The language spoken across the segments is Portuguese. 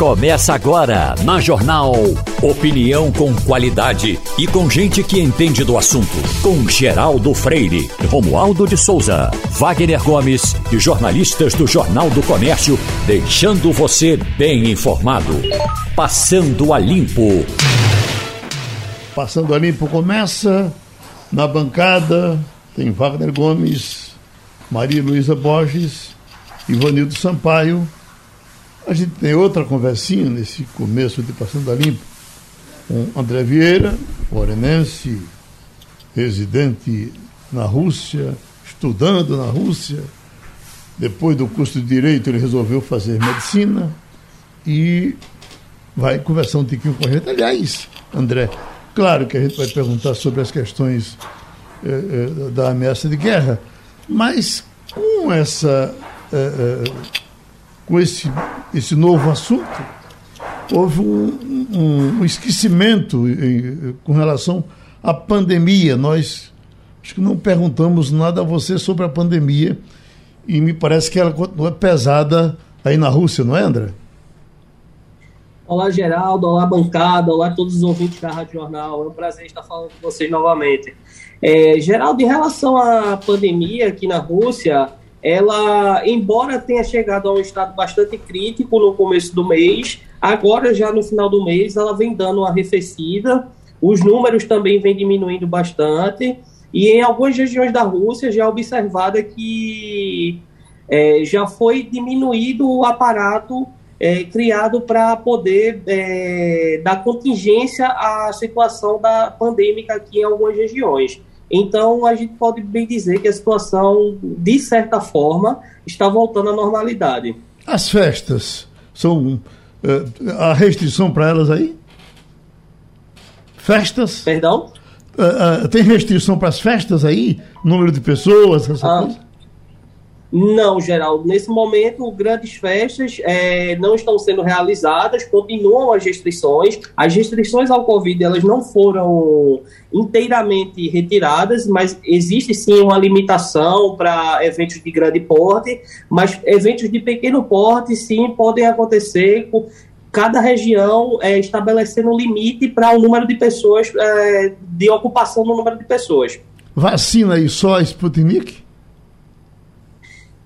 Começa agora na Jornal. Opinião com qualidade e com gente que entende do assunto. Com Geraldo Freire, Romualdo de Souza, Wagner Gomes e jornalistas do Jornal do Comércio, deixando você bem informado. Passando a Limpo. Passando a Limpo começa na bancada. Tem Wagner Gomes, Maria Luísa Borges, Ivanildo Sampaio a gente tem outra conversinha nesse começo de Passando a Limpo com André Vieira, morenense, residente na Rússia, estudando na Rússia. Depois do curso de Direito, ele resolveu fazer medicina e vai conversar um tiquinho com a gente. Aliás, André, claro que a gente vai perguntar sobre as questões eh, eh, da ameaça de guerra, mas com essa. Eh, eh com esse, esse novo assunto, houve um, um, um esquecimento em, com relação à pandemia. Nós acho que não perguntamos nada a você sobre a pandemia e me parece que ela continua pesada aí na Rússia, não é, André? Olá, Geraldo. Olá, bancada. Olá, todos os ouvintes da Rádio Jornal. É um prazer estar falando com vocês novamente. É, Geraldo, em relação à pandemia aqui na Rússia, ela, embora tenha chegado a um estado bastante crítico no começo do mês, agora já no final do mês ela vem dando uma arrefecida, os números também vêm diminuindo bastante, e em algumas regiões da Rússia já é observada que é, já foi diminuído o aparato é, criado para poder é, dar contingência à situação da pandêmica aqui em algumas regiões. Então, a gente pode bem dizer que a situação, de certa forma, está voltando à normalidade. As festas são. Uh, há restrição para elas aí? Festas? Perdão? Uh, uh, tem restrição para as festas aí? Número de pessoas, essa ah, coisa? Não, Geraldo. Nesse momento, grandes festas é, não estão sendo realizadas, continuam as restrições. As restrições ao Covid elas não foram inteiramente retiradas, mas existe sim uma limitação para eventos de grande porte, mas eventos de pequeno porte sim podem acontecer com cada região é, estabelecendo um limite para o número de pessoas, é, de ocupação do número de pessoas. Vacina aí só a Sputnik?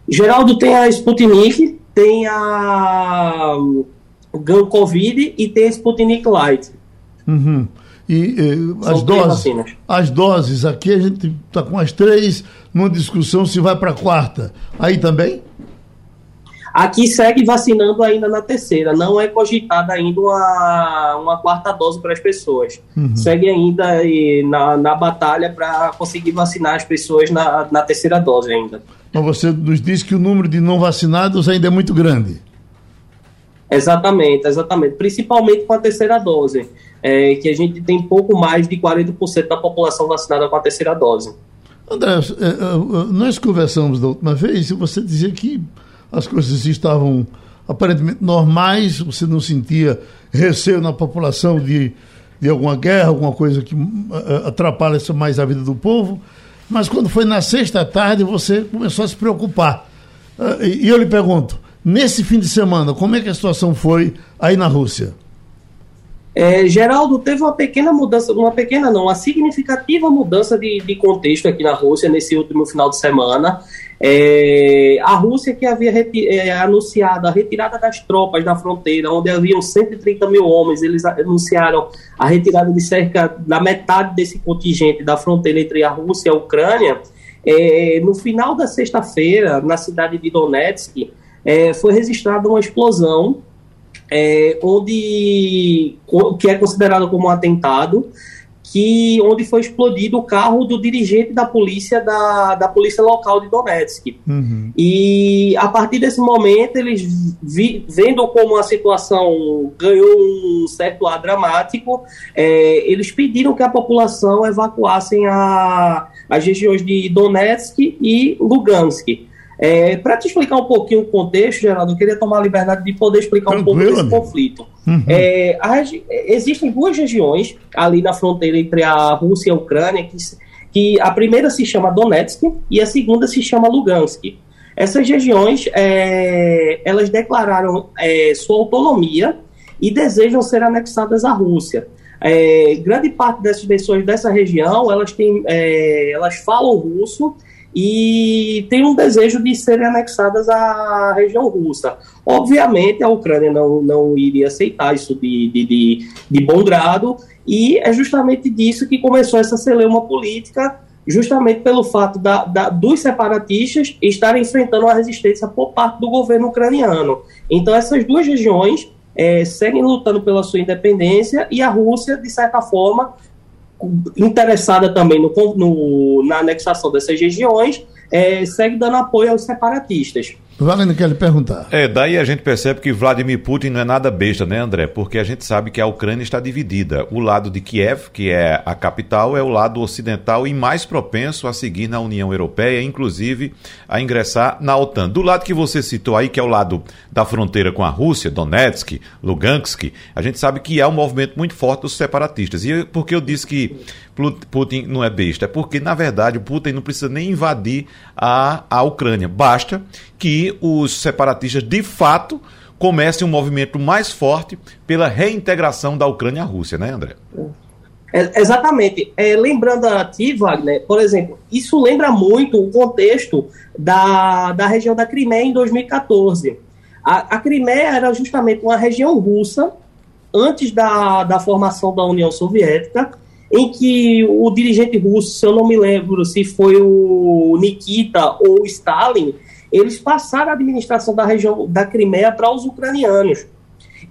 Geraldo tem a Sputnik, tem a Gun Covid e tem a Sputnik Light. Uhum. E eh, as doses, as doses, aqui a gente está com as três, numa discussão se vai para a quarta. Aí também? Aqui segue vacinando ainda na terceira, não é cogitada ainda uma, uma quarta dose para as pessoas. Uhum. Segue ainda na, na batalha para conseguir vacinar as pessoas na, na terceira dose ainda. Mas você nos disse que o número de não vacinados ainda é muito grande. Exatamente, exatamente. Principalmente com a terceira dose, é, que a gente tem pouco mais de 40% da população vacinada com a terceira dose. André, é, é, nós conversamos da última vez e você dizia que as coisas estavam aparentemente normais, você não sentia receio na população de, de alguma guerra, alguma coisa que é, atrapalha mais a vida do povo. Mas quando foi na sexta tarde, você começou a se preocupar. Ah, e eu lhe pergunto, nesse fim de semana, como é que a situação foi aí na Rússia? É, Geraldo, teve uma pequena mudança, uma pequena não, uma significativa mudança de, de contexto aqui na Rússia nesse último final de semana. É, a Rússia que havia é, anunciado a retirada das tropas da fronteira, onde haviam 130 mil homens, eles anunciaram a retirada de cerca da metade desse contingente da fronteira entre a Rússia e a Ucrânia. É, no final da sexta-feira, na cidade de Donetsk, é, foi registrada uma explosão, é, onde que é considerado como um atentado que onde foi explodido o carro do dirigente da polícia da, da polícia local de Donetsk. Uhum. E a partir desse momento eles vi, vendo como a situação ganhou um certo ar dramático, é, eles pediram que a população evacuassem a, as regiões de Donetsk e Lugansk. É, Para te explicar um pouquinho o contexto, Geraldo, eu queria tomar a liberdade de poder explicar Tranquilo, um pouco desse amigo. conflito. Uhum. É, existem duas regiões ali na fronteira entre a Rússia e a Ucrânia, que, que a primeira se chama Donetsk e a segunda se chama Lugansk. Essas regiões, é, elas declararam é, sua autonomia e desejam ser anexadas à Rússia. É, grande parte dessas pessoas dessa região, elas, têm, é, elas falam russo e têm um desejo de serem anexadas à região russa. Obviamente, a Ucrânia não, não iria aceitar isso de, de, de, de bom grado, e é justamente disso que começou essa celeuma política, justamente pelo fato da, da, dos separatistas estarem enfrentando uma resistência por parte do governo ucraniano. Então, essas duas regiões é, seguem lutando pela sua independência e a Rússia, de certa forma, interessada também no, no, na anexação dessas regiões, é, segue dando apoio aos separatistas. Valendo quer lhe perguntar. É, daí a gente percebe que Vladimir Putin não é nada besta, né, André? Porque a gente sabe que a Ucrânia está dividida. O lado de Kiev, que é a capital, é o lado ocidental e mais propenso a seguir na União Europeia, inclusive a ingressar na OTAN. Do lado que você citou aí, que é o lado da fronteira com a Rússia, Donetsk, Lugansk, a gente sabe que há um movimento muito forte dos separatistas. E por que eu disse que Putin não é besta? É porque, na verdade, o Putin não precisa nem invadir a, a Ucrânia. Basta que os separatistas, de fato, comecem um movimento mais forte pela reintegração da Ucrânia à Rússia, né, André? É, exatamente. É, lembrando a ti, Wagner, por exemplo, isso lembra muito o contexto da, da região da Crimeia em 2014. A, a Crimeia era justamente uma região russa antes da, da formação da União Soviética, em que o dirigente russo, se eu não me lembro se foi o Nikita ou o Stalin, eles passaram a administração da região da Crimeia para os ucranianos.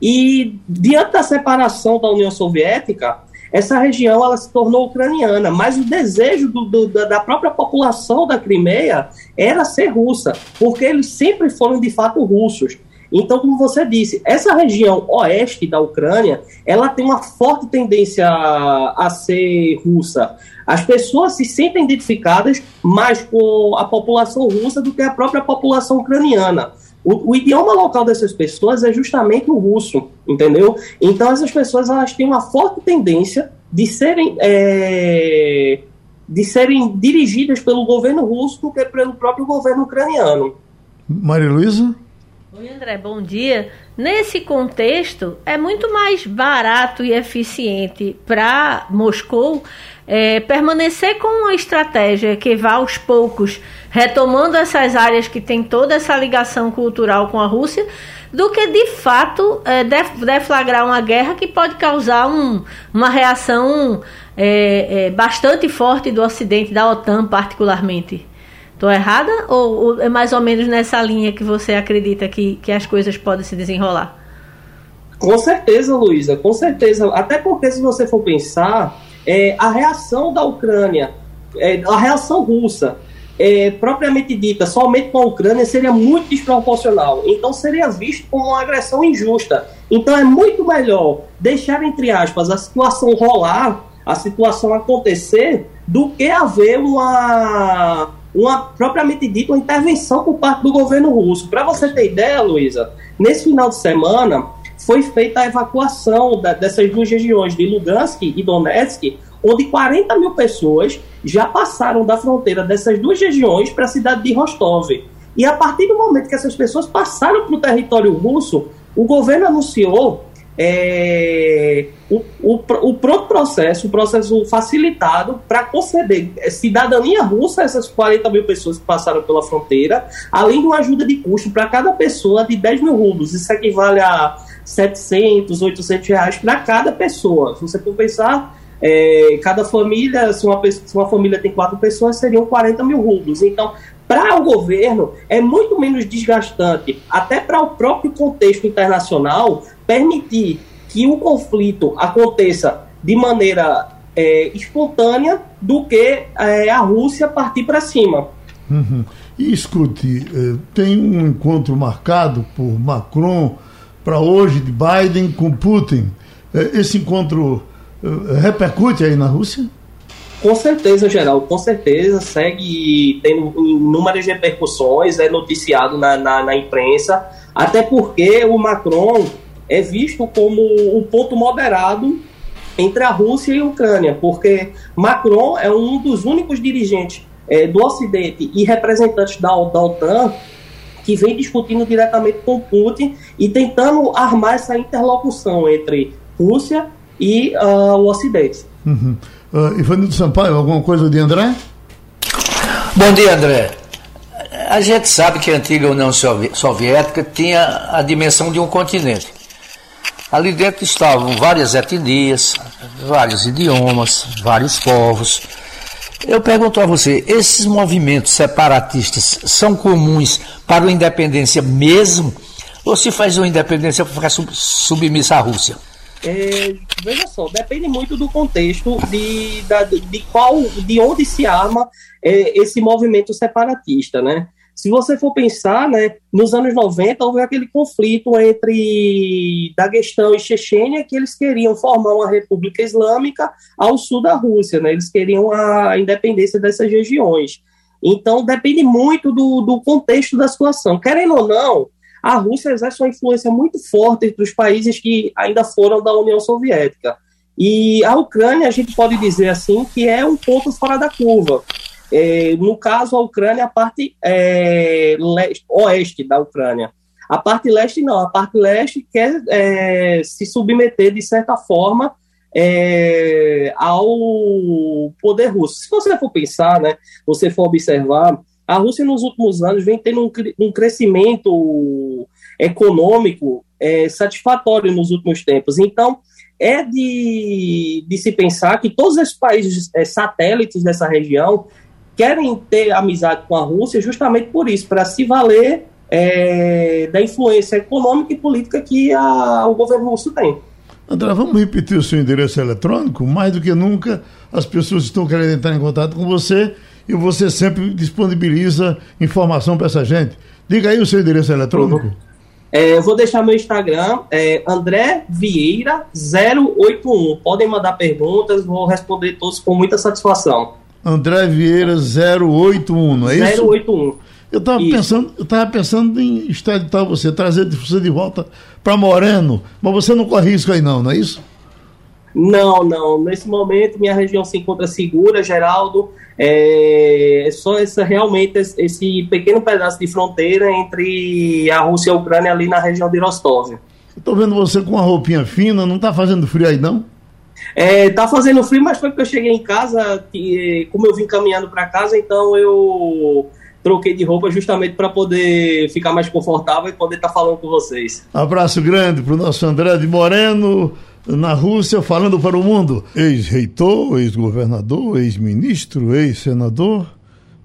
E diante da separação da União Soviética, essa região ela se tornou ucraniana, mas o desejo do, do, da própria população da Crimeia era ser russa, porque eles sempre foram de fato russos. Então, como você disse, essa região oeste da Ucrânia, ela tem uma forte tendência a, ser russa. As pessoas se sentem identificadas mais com a população russa do que a própria população ucraniana. O, o, idioma local dessas pessoas é justamente o russo, entendeu? Então essas pessoas elas têm uma forte tendência de serem é, de serem dirigidas pelo governo russo do que pelo próprio governo ucraniano. Maria Luísa? Oi, André, bom dia. Nesse contexto, é muito mais barato e eficiente para Moscou é, permanecer com uma estratégia que vá aos poucos retomando essas áreas que tem toda essa ligação cultural com a Rússia, do que de fato é, deflagrar uma guerra que pode causar um, uma reação é, é bastante forte do Ocidente, da OTAN particularmente. Estou errada? Ou, ou, é mais ou menos nessa linha que você acredita que, que as coisas podem se desenrolar? Com certeza, Luísa, com certeza. Até porque, se você for pensar, é, a reação da Ucrânia, é, a reação russa, é, propriamente dita, somente com a Ucrânia, seria muito desproporcional. Então, seria visto como uma agressão injusta. Então, é muito melhor deixar, entre aspas, a situação rolar, a situação acontecer, do que haver uma uma propriamente dita uma intervenção por parte do governo russo. Para você ter ideia, Luísa, nesse final de semana foi feita a evacuação da, dessas duas regiões de Lugansk e Donetsk, onde 40 mil pessoas já passaram da fronteira dessas duas regiões para a cidade de Rostov. E a partir do momento que essas pessoas passaram para o território russo, o governo anunciou é, o, o, o pronto processo, o processo facilitado para conceder cidadania russa a essas 40 mil pessoas que passaram pela fronteira, além de uma ajuda de custo para cada pessoa de 10 mil rublos. Isso equivale a 700, 800 reais para cada pessoa. Se você for pensar, é, cada família, se uma, se uma família tem quatro pessoas, seriam 40 mil rublos. Então, para o governo é muito menos desgastante, até para o próprio contexto internacional, permitir que o conflito aconteça de maneira é, espontânea do que é, a Rússia partir para cima. Uhum. E escute, é, tem um encontro marcado por Macron para hoje de Biden com Putin. É, esse encontro é, repercute aí na Rússia? Com certeza, Geraldo, com certeza. Segue tendo inúmeras repercussões, é noticiado na, na, na imprensa, até porque o Macron é visto como o ponto moderado entre a Rússia e a Ucrânia, porque Macron é um dos únicos dirigentes é, do Ocidente e representantes da, da OTAN que vem discutindo diretamente com Putin e tentando armar essa interlocução entre Rússia e uh, o Ocidente. Uhum. Uh, Ivanildo Sampaio, alguma coisa de André? Bom dia, André. A gente sabe que a antiga União Soviética tinha a dimensão de um continente. Ali dentro estavam várias etnias, vários idiomas, vários povos. Eu pergunto a você, esses movimentos separatistas são comuns para a independência mesmo? Ou se faz uma independência para ficar submissa à Rússia? É, veja só, depende muito do contexto de, da, de qual, de onde se arma é, esse movimento separatista, né? Se você for pensar, né, nos anos 90 houve aquele conflito entre Daguestão e Chechênia que eles queriam formar uma república islâmica ao sul da Rússia, né? Eles queriam a independência dessas regiões. Então depende muito do, do contexto da situação. Querendo ou não, a Rússia exerce uma influência muito forte entre os países que ainda foram da União Soviética. E a Ucrânia, a gente pode dizer assim, que é um ponto fora da curva. É, no caso, a Ucrânia, a parte é, leste, oeste da Ucrânia. A parte leste, não. A parte leste quer é, se submeter, de certa forma, é, ao poder russo. Se você for pensar, né, você for observar, a Rússia nos últimos anos vem tendo um, um crescimento econômico é, satisfatório nos últimos tempos. Então, é de, de se pensar que todos os países é, satélites dessa região querem ter amizade com a Rússia justamente por isso, para se valer é, da influência econômica e política que a, o governo russo tem. André, vamos repetir o seu endereço eletrônico? Mais do que nunca, as pessoas estão querendo entrar em contato com você e você sempre disponibiliza informação para essa gente. Diga aí o seu endereço eletrônico. É, eu vou deixar meu Instagram, é André Vieira 081. Podem mandar perguntas, vou responder todos com muita satisfação. André Vieira 081, não é isso? 081. Eu estava pensando, eu tava pensando em extraditar você, trazer você de volta para Moreno, mas você não corre risco aí não, não é isso? Não, não. Nesse momento minha região se encontra segura, Geraldo. É só essa, realmente esse pequeno pedaço de fronteira entre a Rússia e a Ucrânia ali na região de Rostov. Estou vendo você com uma roupinha fina, não está fazendo frio aí não? É, tá fazendo frio, mas foi porque eu cheguei em casa, que, como eu vim caminhando para casa, então eu troquei de roupa justamente para poder ficar mais confortável e poder estar tá falando com vocês. Abraço grande para o nosso André de Moreno na Rússia falando para o mundo. Ex-reitor, ex-governador, ex-ministro, ex-senador,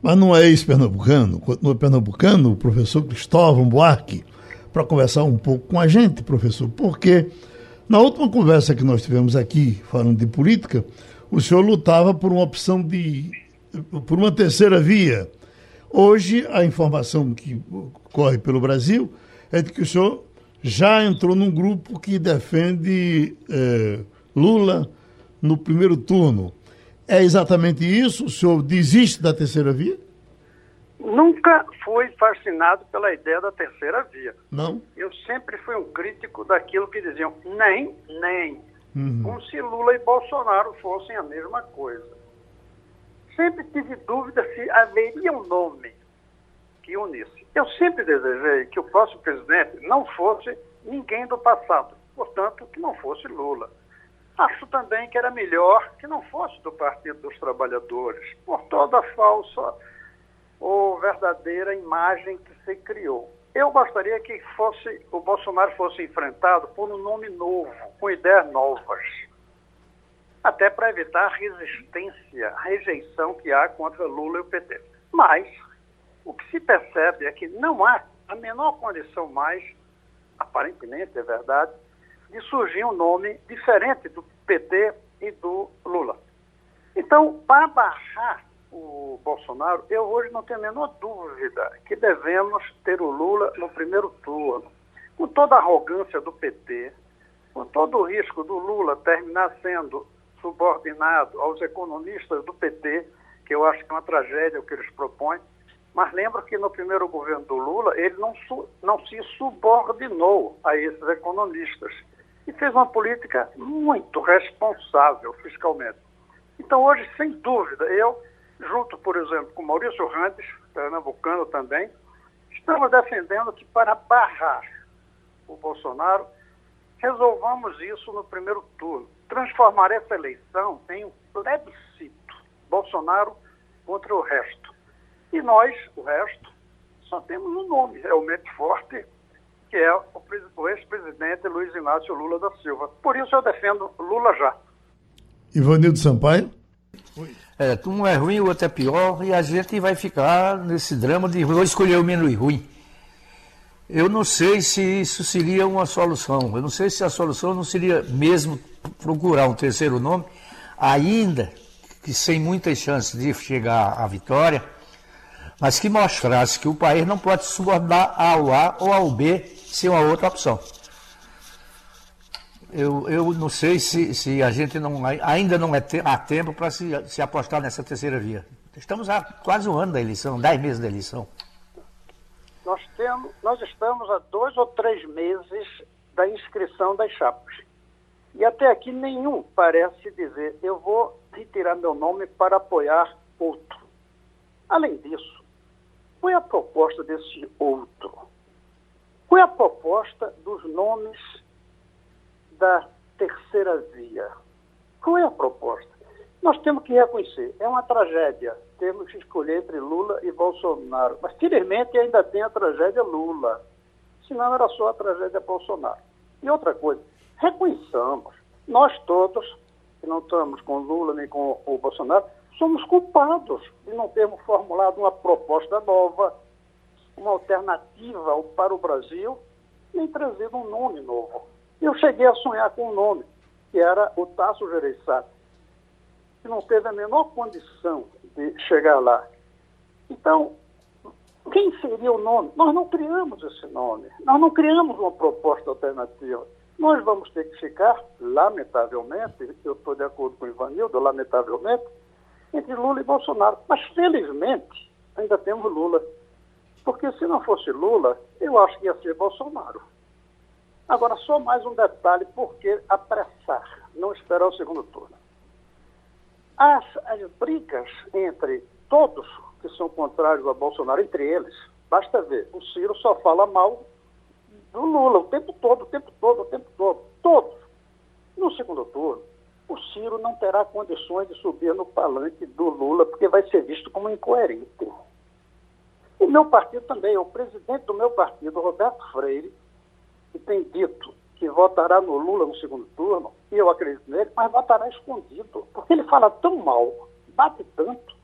mas não é ex-pernambucano. Continua pernambucano, o professor Cristóvão Buarque, para conversar um pouco com a gente, professor, porque na última conversa que nós tivemos aqui, falando de política, o senhor lutava por uma opção de. por uma terceira via. Hoje, a informação que corre pelo Brasil é de que o senhor já entrou num grupo que defende é, Lula no primeiro turno. É exatamente isso? O senhor desiste da terceira via? Nunca fui fascinado pela ideia da terceira via. Não? Eu sempre fui um crítico daquilo que diziam nem, nem. Uhum. Como se Lula e Bolsonaro fossem a mesma coisa. Sempre tive dúvida se haveria um nome que unisse. Eu sempre desejei que o próximo presidente não fosse ninguém do passado, portanto, que não fosse Lula. Acho também que era melhor que não fosse do Partido dos Trabalhadores, por toda a falsa ou verdadeira imagem que se criou. Eu gostaria que fosse o Bolsonaro fosse enfrentado por um nome novo, com ideias novas, até para evitar a resistência, a rejeição que há contra Lula e o PT. Mas o que se percebe é que não há a menor condição mais, aparentemente é verdade, de surgir um nome diferente do PT e do Lula. Então, para barrar o Bolsonaro, eu hoje não tenho a menor dúvida que devemos ter o Lula no primeiro turno. Com toda a arrogância do PT, com todo o risco do Lula terminar sendo subordinado aos economistas do PT, que eu acho que é uma tragédia o que eles propõem, mas lembro que no primeiro governo do Lula, ele não, não se subordinou a esses economistas e fez uma política muito responsável fiscalmente. Então, hoje, sem dúvida, eu, junto, por exemplo, com Maurício Randes, pernambucano também, Estamos defendendo que para barrar o Bolsonaro, resolvamos isso no primeiro turno. Transformar essa eleição em um plebiscito. Bolsonaro contra o resto. E nós, o resto, só temos um nome realmente forte, que é o ex-presidente Luiz Inácio Lula da Silva. Por isso eu defendo Lula já. Ivanildo Sampaio? É, um é ruim, o outro é pior, e a gente vai ficar nesse drama de vou escolher o menos ruim. Eu não sei se isso seria uma solução. Eu não sei se a solução não seria mesmo procurar um terceiro nome, ainda que sem muitas chances de chegar à vitória, mas que mostrasse que o país não pode subordinar ao A ou ao B sem uma outra opção. Eu, eu não sei se, se a gente não, ainda não é te, há tempo para se, se apostar nessa terceira via. Estamos há quase um ano da eleição, dez meses da eleição. Nós, temos, nós estamos há dois ou três meses da inscrição das chapas. E até aqui nenhum parece dizer eu vou retirar meu nome para apoiar outro. Além disso, qual é a proposta desse outro? Qual é a proposta dos nomes da terceira via? Qual é a proposta? Nós temos que reconhecer, é uma tragédia temos que escolher entre Lula e Bolsonaro. Mas, felizmente, ainda tem a tragédia Lula. Senão era só a tragédia Bolsonaro. E outra coisa, reconheçamos, nós todos, que não estamos com Lula nem com o Bolsonaro, somos culpados de não termos formulado uma proposta nova, uma alternativa para o Brasil, nem trazido um nome novo. Eu cheguei a sonhar com um nome, que era o Tasso Gereissati, que não teve a menor condição de chegar lá. Então, quem seria o nome? Nós não criamos esse nome, nós não criamos uma proposta alternativa. Nós vamos ter que ficar, lamentavelmente, eu estou de acordo com o Ivanildo, lamentavelmente, entre Lula e Bolsonaro. Mas, felizmente, ainda temos Lula. Porque se não fosse Lula, eu acho que ia ser Bolsonaro. Agora, só mais um detalhe, por que apressar, não esperar o segundo turno? As, as brigas entre todos que são contrários a Bolsonaro, entre eles, basta ver, o Ciro só fala mal do Lula o tempo todo, o tempo todo, o tempo todo, todos. No segundo turno, o Ciro não terá condições de subir no palanque do Lula, porque vai ser visto como incoerente. O meu partido também, o presidente do meu partido, Roberto Freire, que tem dito que votará no Lula no segundo turno, e eu acredito nele, mas votará escondido, porque ele fala tão mal, bate tanto,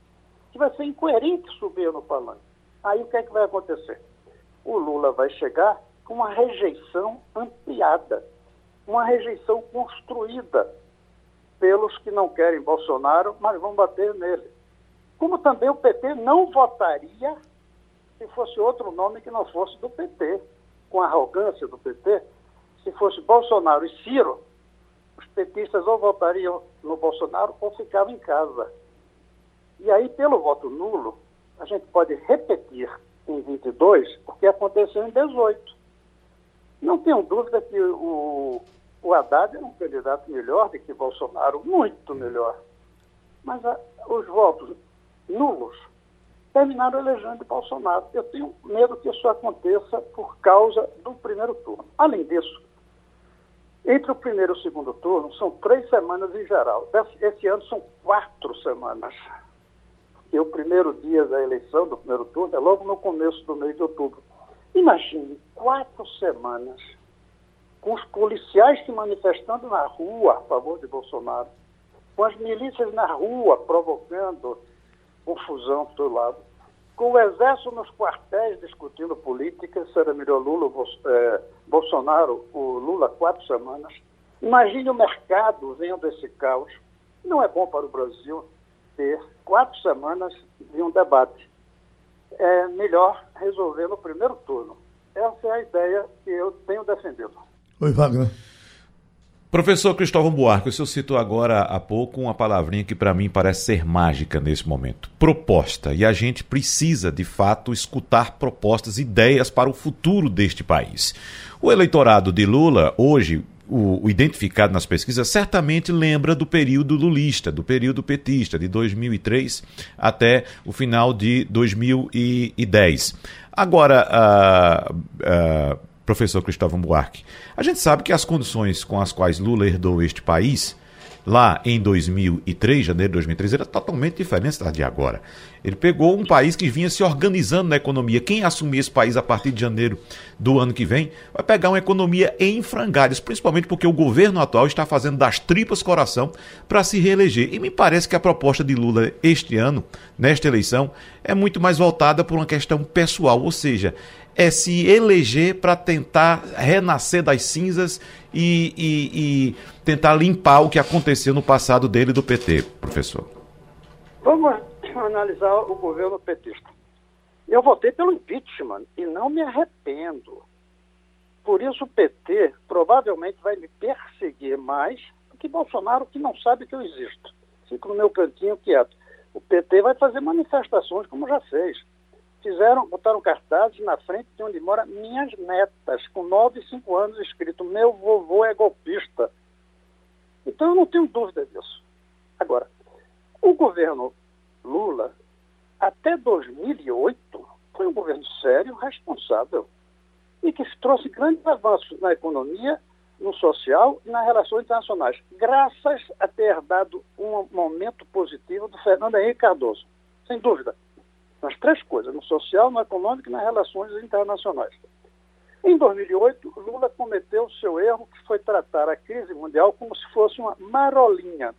que vai ser incoerente subir no palanque. Aí o que é que vai acontecer? O Lula vai chegar com uma rejeição ampliada, uma rejeição construída pelos que não querem Bolsonaro, mas vão bater nele. Como também o PT não votaria se fosse outro nome que não fosse do PT, com a arrogância do PT, se fosse Bolsonaro e Ciro, os petistas ou votariam no Bolsonaro ou ficavam em casa. E aí, pelo voto nulo, a gente pode repetir em 22 o que aconteceu em 18. Não tenho dúvida que o, o Haddad é um candidato melhor do que Bolsonaro, muito melhor. Mas a, os votos nulos terminaram elegendo Bolsonaro. Eu tenho medo que isso aconteça por causa do primeiro turno. Além disso, entre o primeiro e o segundo turno, são três semanas em geral. Esse ano são quatro semanas. E o primeiro dia da eleição, do primeiro turno, é logo no começo do mês de outubro. Imagine quatro semanas com os policiais se manifestando na rua a favor de Bolsonaro, com as milícias na rua provocando confusão todo lado, com o Exército nos quartéis discutindo política, se era melhor Lula ou é, Bolsonaro, o Lula, quatro semanas. Imagine o mercado vendo esse caos. Não é bom para o Brasil ter quatro semanas de um debate. É melhor resolver no primeiro turno. Essa é a ideia que eu tenho defendido. Oi, Wagner. Professor Cristóvão Buarque, o senhor citou agora há pouco uma palavrinha que para mim parece ser mágica nesse momento: proposta. E a gente precisa, de fato, escutar propostas, ideias para o futuro deste país. O eleitorado de Lula, hoje, o, o, identificado nas pesquisas certamente lembra do período lulista, do período petista, de 2003 até o final de 2010. Agora, uh, uh, professor Cristóvão Buarque, a gente sabe que as condições com as quais Lula herdou este país lá em 2003, janeiro de 2003, era totalmente diferente da de agora. Ele pegou um país que vinha se organizando na economia. Quem assumir esse país a partir de janeiro do ano que vem vai pegar uma economia em frangalhos, principalmente porque o governo atual está fazendo das tripas coração para se reeleger. E me parece que a proposta de Lula este ano, nesta eleição, é muito mais voltada por uma questão pessoal, ou seja, é se eleger para tentar renascer das cinzas e, e, e, tentar limpar o que aconteceu no passado dele do PT, professor? Vamos analisar o governo petista. Eu votei pelo impeachment e não me arrependo. Por isso o PT provavelmente vai me perseguir mais do que Bolsonaro, que não sabe que eu existo. Fico no meu cantinho quieto. O PT vai fazer manifestações como já fez fizeram, botaram cartazes na frente de onde mora minhas netas, com 9 e 5 anos, escrito: Meu vovô é golpista. Então eu não tenho dúvida disso. Agora, o governo Lula, até 2008, foi um governo sério, responsável, e que trouxe grandes avanços na economia, no social e nas relações internacionais, graças a ter dado um momento positivo do Fernando Henrique Cardoso. Sem dúvida nas três coisas, no social, no econômico e nas relações internacionais. Em 2008, Lula cometeu o seu erro, que foi tratar a crise mundial como se fosse uma marolinha.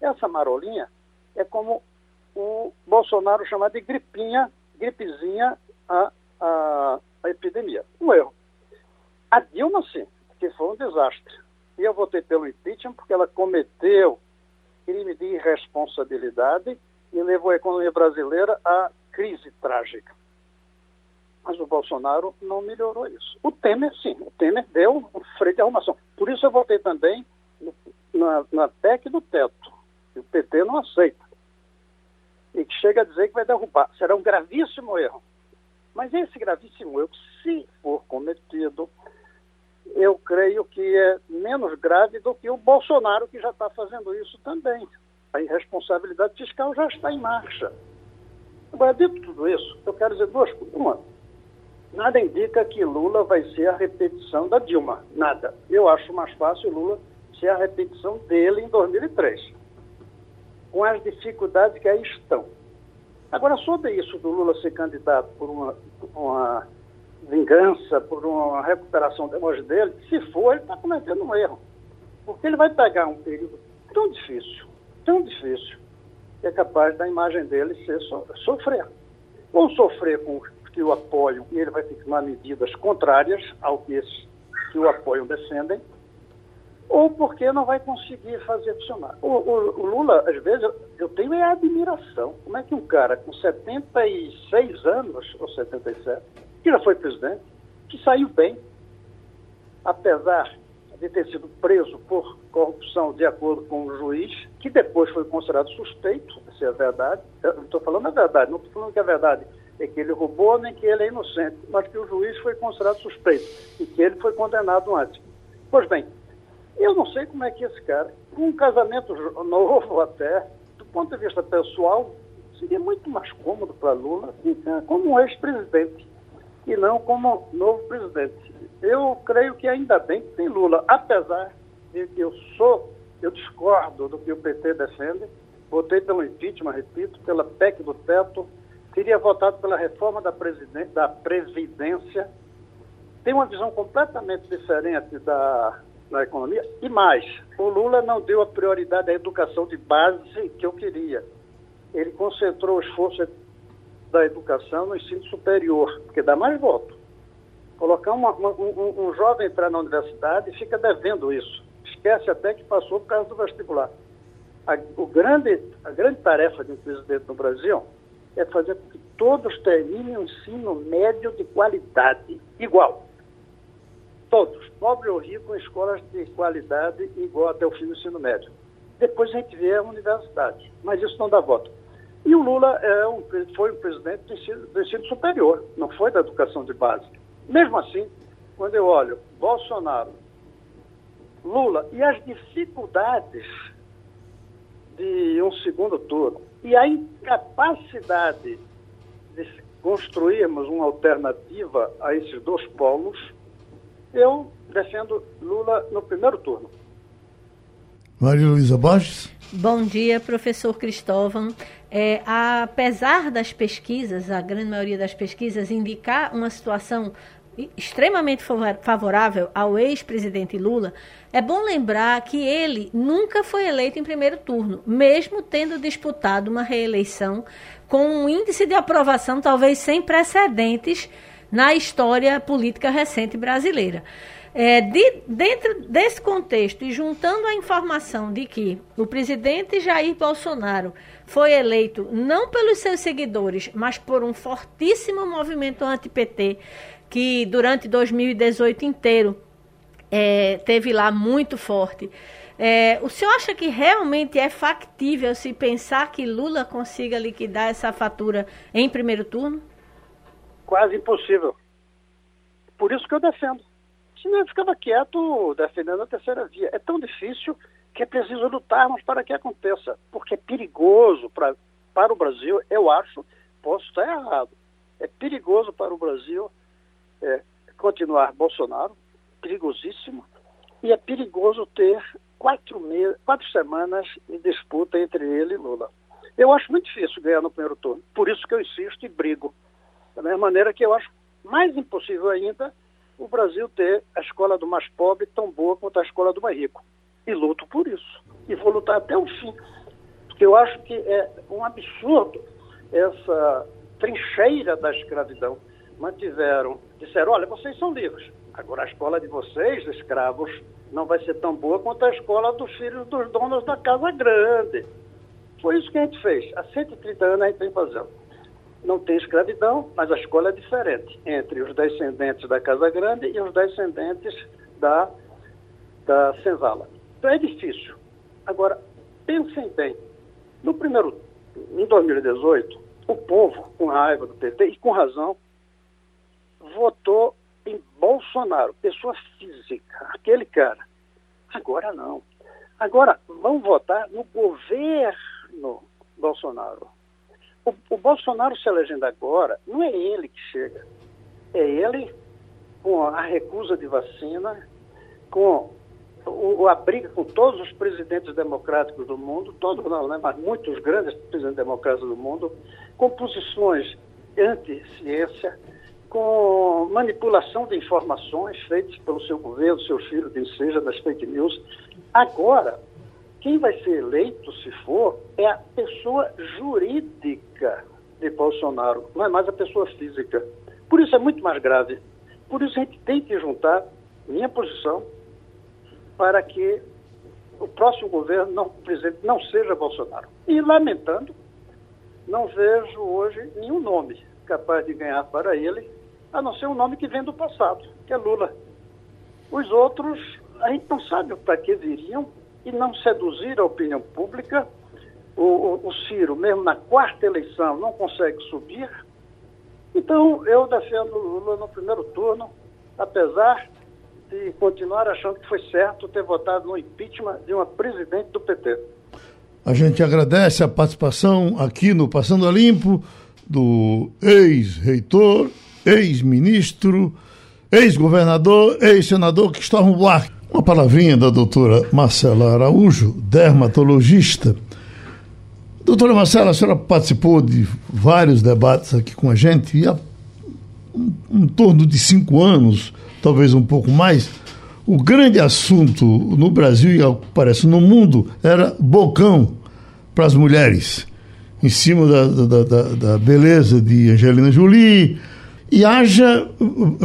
Essa marolinha é como o Bolsonaro chamava de gripinha, gripezinha a, a, a epidemia. Um erro. A Dilma, sim, que foi um desastre. E eu votei pelo impeachment porque ela cometeu crime de irresponsabilidade e levou a economia brasileira a crise trágica. Mas o Bolsonaro não melhorou isso. O Temer, sim, o Temer deu um freio de arrumação. Por isso eu votei também na, na PEC do teto, que o PT não aceita. E que chega a dizer que vai derrubar. Será um gravíssimo erro. Mas esse gravíssimo erro, se for cometido, eu creio que é menos grave do que o Bolsonaro, que já está fazendo isso também. A irresponsabilidade fiscal já está em marcha. Agora, dito tudo isso, eu quero dizer duas coisas. Uma, nada indica que Lula vai ser a repetição da Dilma. Nada. Eu acho mais fácil Lula ser a repetição dele em 2003, com as dificuldades que aí estão. Agora, sobre isso do Lula ser candidato por uma, uma vingança, por uma recuperação da imagem dele, se for, ele está cometendo um erro. Porque ele vai pegar um período tão difícil, tão difícil, é capaz da imagem dele ser so, sofrer. Ou sofrer com os que o apoiam e ele vai ter que tomar medidas contrárias ao que esses que o apoiam defendem, ou porque não vai conseguir fazer funcionar. O, o, o Lula, às vezes, eu, eu tenho é admiração. Como é que um cara com 76 anos, ou 77, que já foi presidente, que saiu bem, apesar de ter sido preso por corrupção de acordo com o juiz, que depois foi considerado suspeito, se é verdade. Eu estou falando a verdade, não estou falando que a verdade é que ele roubou nem que ele é inocente, mas que o juiz foi considerado suspeito e que ele foi condenado antes. Pois bem, eu não sei como é que esse cara, com um casamento novo até, do ponto de vista pessoal, seria muito mais cômodo para Lula ficar como um ex-presidente e não como novo presidente. Eu creio que ainda bem que tem Lula, apesar eu sou, eu discordo do que o PT defende, votei pelo impeachment, repito, pela PEC do teto, teria votado pela reforma da, da Previdência, tem uma visão completamente diferente da, da economia, e mais, o Lula não deu a prioridade à educação de base que eu queria. Ele concentrou o esforço da educação no ensino superior, porque dá mais voto. Colocar uma, uma, um, um, jovem entrar na universidade fica devendo isso. Esquece até que passou por causa do vestibular. A, o grande, a grande tarefa de um presidente no Brasil é fazer com que todos terminem um ensino médio de qualidade, igual. Todos, pobre ou rico, escolas de qualidade igual até o fim do ensino médio. Depois a gente vê a universidade, mas isso não dá voto. E o Lula é um, foi um presidente do ensino, do ensino superior, não foi da educação de base. Mesmo assim, quando eu olho Bolsonaro, Lula e as dificuldades de um segundo turno e a incapacidade de construirmos uma alternativa a esses dois polos, eu defendo Lula no primeiro turno. Maria Luísa Borges. Bom dia, professor Cristóvão. É, apesar das pesquisas, a grande maioria das pesquisas, indicar uma situação extremamente favorável ao ex-presidente Lula, é bom lembrar que ele nunca foi eleito em primeiro turno, mesmo tendo disputado uma reeleição com um índice de aprovação talvez sem precedentes na história política recente brasileira. É, de, dentro desse contexto e juntando a informação de que o presidente Jair Bolsonaro foi eleito não pelos seus seguidores, mas por um fortíssimo movimento anti-PT que durante 2018 inteiro é, teve lá muito forte. É, o senhor acha que realmente é factível se pensar que Lula consiga liquidar essa fatura em primeiro turno? Quase impossível. Por isso que eu defendo. Senão eu ficava quieto defendendo a terceira via. É tão difícil que é preciso lutarmos para que aconteça, porque é perigoso pra, para o Brasil, eu acho, posso estar errado, é perigoso para o Brasil é, continuar Bolsonaro, perigosíssimo, e é perigoso ter quatro, quatro semanas de disputa entre ele e Lula. Eu acho muito difícil ganhar no primeiro turno, por isso que eu insisto e brigo. Da mesma maneira que eu acho mais impossível ainda o Brasil ter a escola do mais pobre tão boa quanto a escola do mais rico. E luto por isso. E vou lutar até o fim. Porque eu acho que é um absurdo essa trincheira da escravidão. Mantiveram, disseram, olha, vocês são livres. Agora a escola de vocês, escravos, não vai ser tão boa quanto a escola dos filhos dos donos da Casa Grande. Foi isso que a gente fez. Há 130 anos a gente vem fazendo não tem escravidão, mas a escola é diferente entre os descendentes da Casa Grande e os descendentes da, da Senzala. Então é difícil. Agora, pensem bem, no primeiro, em 2018, o povo, com raiva do PT, e com razão, votou em Bolsonaro, pessoa física, aquele cara. Agora não. Agora vão votar no governo Bolsonaro. O, o Bolsonaro se elegendo agora, não é ele que chega. É ele com a recusa de vacina, com o, a briga com todos os presidentes democráticos do mundo, todos não, né, mas muitos grandes presidentes democráticos do mundo, com posições anti-ciência, com manipulação de informações feitas pelo seu governo, seu filho, quem seja, das fake news. Agora, quem vai ser eleito, se for, é a pessoa jurídica de Bolsonaro, não é mais a pessoa física. Por isso é muito mais grave. Por isso a gente tem que juntar minha posição para que o próximo governo, não, presidente, não seja Bolsonaro. E, lamentando, não vejo hoje nenhum nome capaz de ganhar para ele, a não ser um nome que vem do passado, que é Lula. Os outros, a gente não sabe para que viriam, e não seduzir a opinião pública. O, o, o, Ciro, mesmo na quarta eleição, não consegue subir. Então, eu defendo Lula no primeiro turno, apesar de continuar achando que foi certo ter votado no impeachment de uma presidente do PT. A gente agradece a participação aqui no Passando a Limpo do ex-reitor, ex-ministro, ex-governador, ex-senador Cristóvão Buarque. Uma palavrinha da doutora Marcela Araújo, dermatologista. Doutora Marcela, a senhora participou de vários debates aqui com a gente e há em torno de cinco anos, talvez um pouco mais, o grande assunto no Brasil e, ao que parece, no mundo, era bocão para as mulheres, em cima da, da, da, da beleza de Angelina Jolie. E haja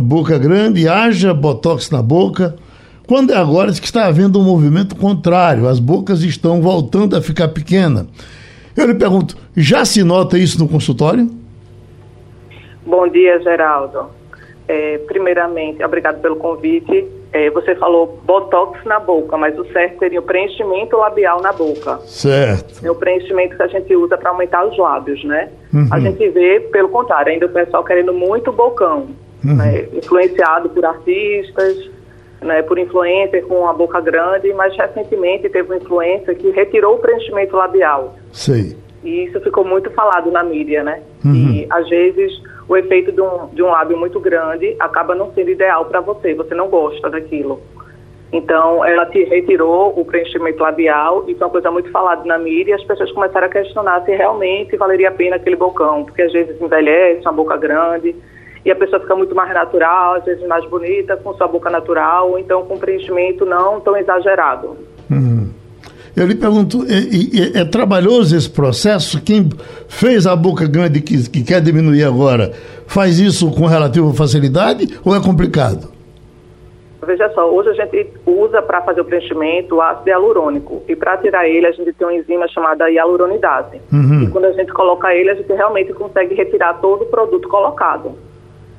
boca grande, haja botox na boca. Quando é agora que está havendo um movimento contrário, as bocas estão voltando a ficar pequenas. Eu lhe pergunto, já se nota isso no consultório? Bom dia, Geraldo. É, primeiramente, obrigado pelo convite. É, você falou botox na boca, mas o certo seria o preenchimento labial na boca. Certo. É o preenchimento que a gente usa para aumentar os lábios, né? Uhum. A gente vê, pelo contrário, ainda o pessoal querendo muito bocão, uhum. né? influenciado por artistas, né, por influencer com a boca grande, mas recentemente teve uma influencer que retirou o preenchimento labial. Sei. E isso ficou muito falado na mídia, né? Uhum. E às vezes o efeito de um, de um lábio muito grande acaba não sendo ideal para você, você não gosta daquilo. Então, ela te retirou o preenchimento labial, isso é uma coisa muito falada na mídia, e as pessoas começaram a questionar se realmente valeria a pena aquele bocão, porque às vezes envelhece, uma boca grande, e a pessoa fica muito mais natural, às vezes mais bonita, com sua boca natural, ou então com preenchimento não tão exagerado. Uhum. Eu lhe pergunto, é, é, é, trabalhoso esse processo? Quem fez a boca grande que, que quer diminuir agora, faz isso com relativa facilidade ou é complicado? Veja só, hoje a gente usa para fazer o preenchimento o ácido hialurônico. E para tirar ele, a gente tem uma enzima chamada hialuronidase. Uhum. E quando a gente coloca ele, a gente realmente consegue retirar todo o produto colocado.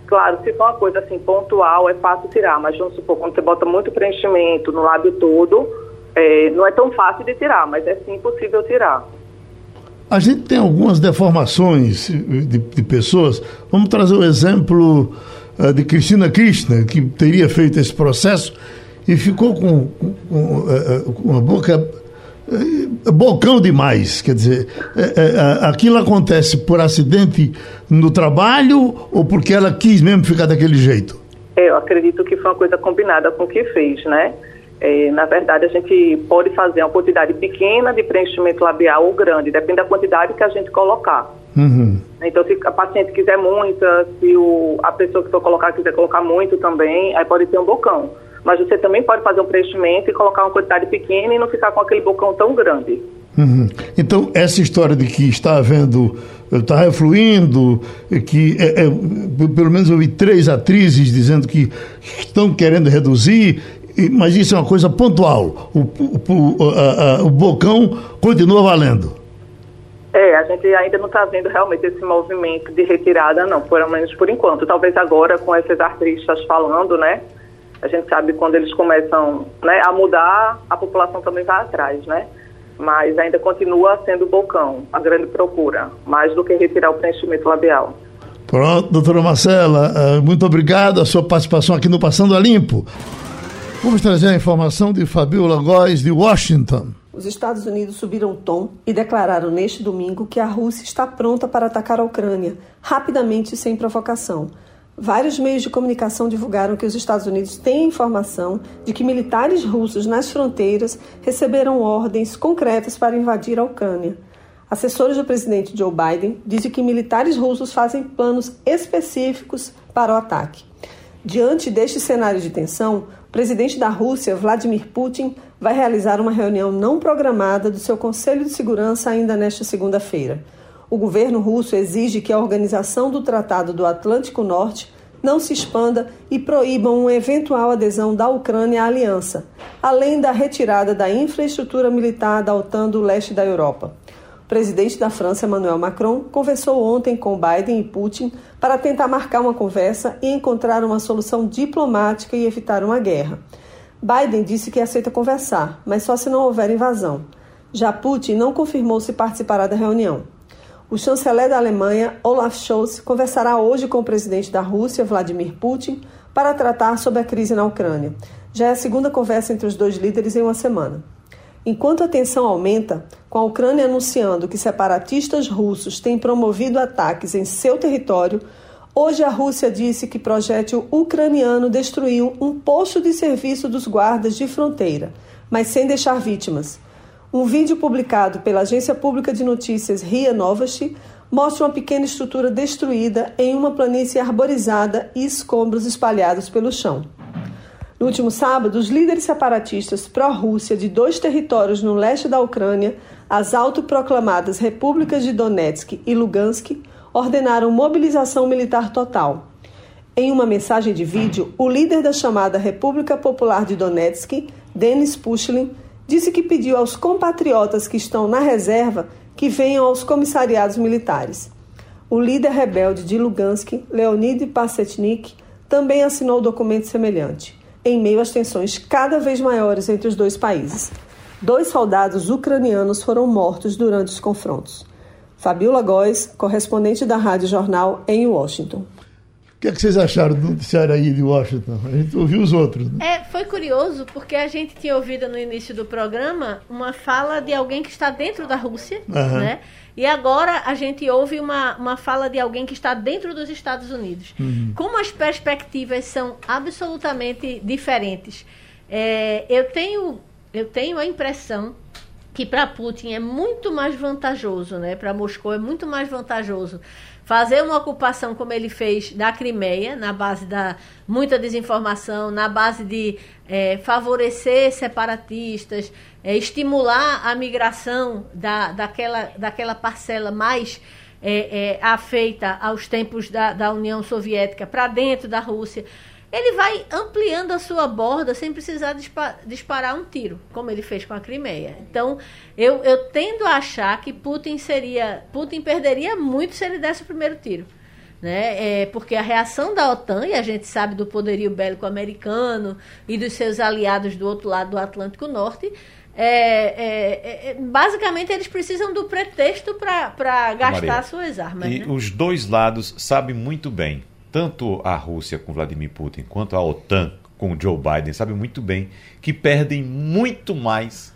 Claro, se for uma coisa assim pontual, é fácil tirar, mas vamos supor, quando você bota muito preenchimento no lábio todo, é, não é tão fácil de tirar, mas é sim possível tirar. A gente tem algumas deformações de, de pessoas. Vamos trazer o exemplo uh, de Cristina Krishna, que teria feito esse processo e ficou com, com, com uh, uma boca é bocão demais, quer dizer, é, é, aquilo acontece por acidente no trabalho ou porque ela quis mesmo ficar daquele jeito? Eu acredito que foi uma coisa combinada com o que fez, né? É, na verdade, a gente pode fazer uma quantidade pequena de preenchimento labial ou grande, depende da quantidade que a gente colocar. Uhum. Então, se a paciente quiser muita, se o, a pessoa que for colocar quiser colocar muito também, aí pode ter um bocão mas você também pode fazer um preenchimento e colocar uma quantidade pequena e não ficar com aquele bocão tão grande. Uhum. Então, essa história de que está havendo, está refluindo, que é, é, pelo menos eu vi três atrizes dizendo que estão querendo reduzir, mas isso é uma coisa pontual. O, o, o, a, a, o bocão continua valendo. É, a gente ainda não está vendo realmente esse movimento de retirada, não, pelo menos por enquanto. Talvez agora, com essas artistas falando, né? A gente sabe que quando eles começam né, a mudar, a população também vai atrás, né? Mas ainda continua sendo bocão, a grande procura, mais do que retirar o preenchimento labial. Pronto, doutora Marcela, eh, muito obrigado a sua participação aqui no Passando a Limpo. Vamos trazer a informação de Fabiola Góes, de Washington. Os Estados Unidos subiram o tom e declararam neste domingo que a Rússia está pronta para atacar a Ucrânia, rapidamente e sem provocação. Vários meios de comunicação divulgaram que os Estados Unidos têm informação de que militares russos nas fronteiras receberam ordens concretas para invadir a Ucrânia. Assessores do presidente Joe Biden dizem que militares russos fazem planos específicos para o ataque. Diante deste cenário de tensão, presidente da Rússia, Vladimir Putin, vai realizar uma reunião não programada do seu Conselho de Segurança ainda nesta segunda-feira. O governo russo exige que a organização do Tratado do Atlântico Norte não se expanda e proíba uma eventual adesão da Ucrânia à aliança, além da retirada da infraestrutura militar da OTAN do leste da Europa. O presidente da França, Emmanuel Macron, conversou ontem com Biden e Putin para tentar marcar uma conversa e encontrar uma solução diplomática e evitar uma guerra. Biden disse que aceita conversar, mas só se não houver invasão. Já Putin não confirmou se participará da reunião. O chanceler da Alemanha, Olaf Scholz, conversará hoje com o presidente da Rússia, Vladimir Putin, para tratar sobre a crise na Ucrânia. Já é a segunda conversa entre os dois líderes em uma semana. Enquanto a tensão aumenta, com a Ucrânia anunciando que separatistas russos têm promovido ataques em seu território, hoje a Rússia disse que projétil ucraniano destruiu um posto de serviço dos guardas de fronteira, mas sem deixar vítimas. Um vídeo publicado pela agência pública de notícias RIA Novosti mostra uma pequena estrutura destruída em uma planície arborizada e escombros espalhados pelo chão. No último sábado, os líderes separatistas pró-Rússia de dois territórios no leste da Ucrânia, as autoproclamadas repúblicas de Donetsk e Lugansk, ordenaram mobilização militar total. Em uma mensagem de vídeo, o líder da chamada República Popular de Donetsk, Denis Pushlin, disse que pediu aos compatriotas que estão na reserva que venham aos comissariados militares. O líder rebelde de Lugansk, Leonid Passetnik, também assinou documento semelhante, em meio às tensões cada vez maiores entre os dois países. Dois soldados ucranianos foram mortos durante os confrontos. Fabiola Góes, correspondente da Rádio Jornal em Washington. O que, é que vocês acharam do noticiário aí de Washington? A gente ouviu os outros. Né? É, foi curioso, porque a gente tinha ouvido no início do programa uma fala de alguém que está dentro da Rússia, uhum. né? E agora a gente ouve uma, uma fala de alguém que está dentro dos Estados Unidos. Uhum. Como as perspectivas são absolutamente diferentes, é, eu, tenho, eu tenho a impressão que para Putin é muito mais vantajoso, né? Para Moscou é muito mais vantajoso fazer uma ocupação como ele fez da Crimeia, na base da muita desinformação, na base de é, favorecer separatistas, é, estimular a migração da, daquela, daquela parcela mais é, é afeita aos tempos da, da União Soviética para dentro da Rússia ele vai ampliando a sua borda sem precisar disparar um tiro, como ele fez com a Crimeia. Então, eu, eu tendo a achar que Putin seria. Putin perderia muito se ele desse o primeiro tiro. Né? É, porque a reação da OTAN, e a gente sabe do poderio bélico americano e dos seus aliados do outro lado do Atlântico Norte, é, é, é, basicamente eles precisam do pretexto para gastar Maria, suas armas. E né? os dois lados sabem muito bem tanto a Rússia com Vladimir Putin quanto a OTAN com Joe Biden sabem muito bem que perdem muito mais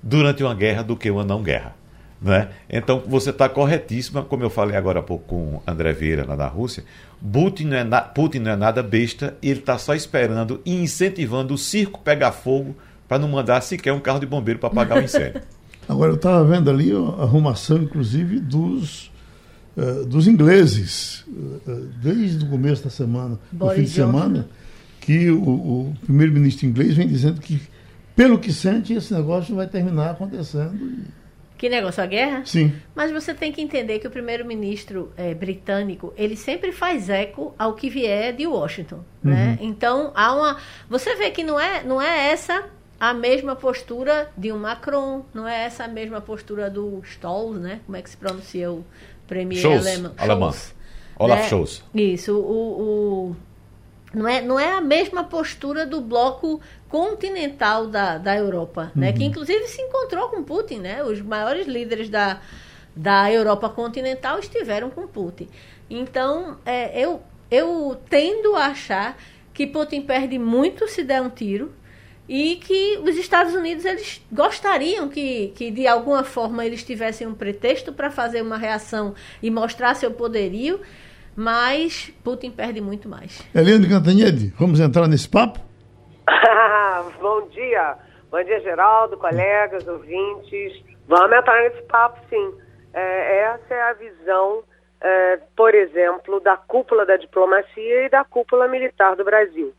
durante uma guerra do que uma não guerra. Né? Então você está corretíssima, como eu falei agora há pouco com André Vieira lá da Rússia. Putin não é, na, Putin não é nada besta, ele está só esperando e incentivando o circo pegar fogo para não mandar sequer um carro de bombeiro para apagar o incêndio. Agora eu estava vendo ali a arrumação, inclusive, dos eh, dos ingleses, uh, desde o começo da semana, do fim de semana, que o, o primeiro-ministro inglês vem dizendo que, pelo que sente, esse negócio vai terminar acontecendo. Que negócio, a guerra? Sim. Mas você tem que entender que o primeiro-ministro é, britânico, ele sempre faz eco ao que vier de Washington, né? uhum. né? Então, há uma... Você vê que não é, não é essa a mesma postura de um Macron, não é essa a mesma postura do Stolz, né? Como é que se pronuncia o premier alemã. Olaf né? Scholz. Isso, o, o, não, é, não é a mesma postura do bloco continental da, da Europa, uhum. né? que inclusive se encontrou com Putin. Né? Os maiores líderes da, da Europa continental estiveram com Putin. Então, é, eu, eu tendo a achar que Putin perde muito se der um tiro e que os Estados Unidos eles gostariam que, que de alguma forma eles tivessem um pretexto para fazer uma reação e mostrar seu poderio, mas Putin perde muito mais. Eliane Cantanhede, vamos entrar nesse papo? Bom dia. Bom dia, Geraldo, colegas, ouvintes. Vamos entrar nesse papo, sim. É, essa é a visão, é, por exemplo, da cúpula da diplomacia e da cúpula militar do Brasil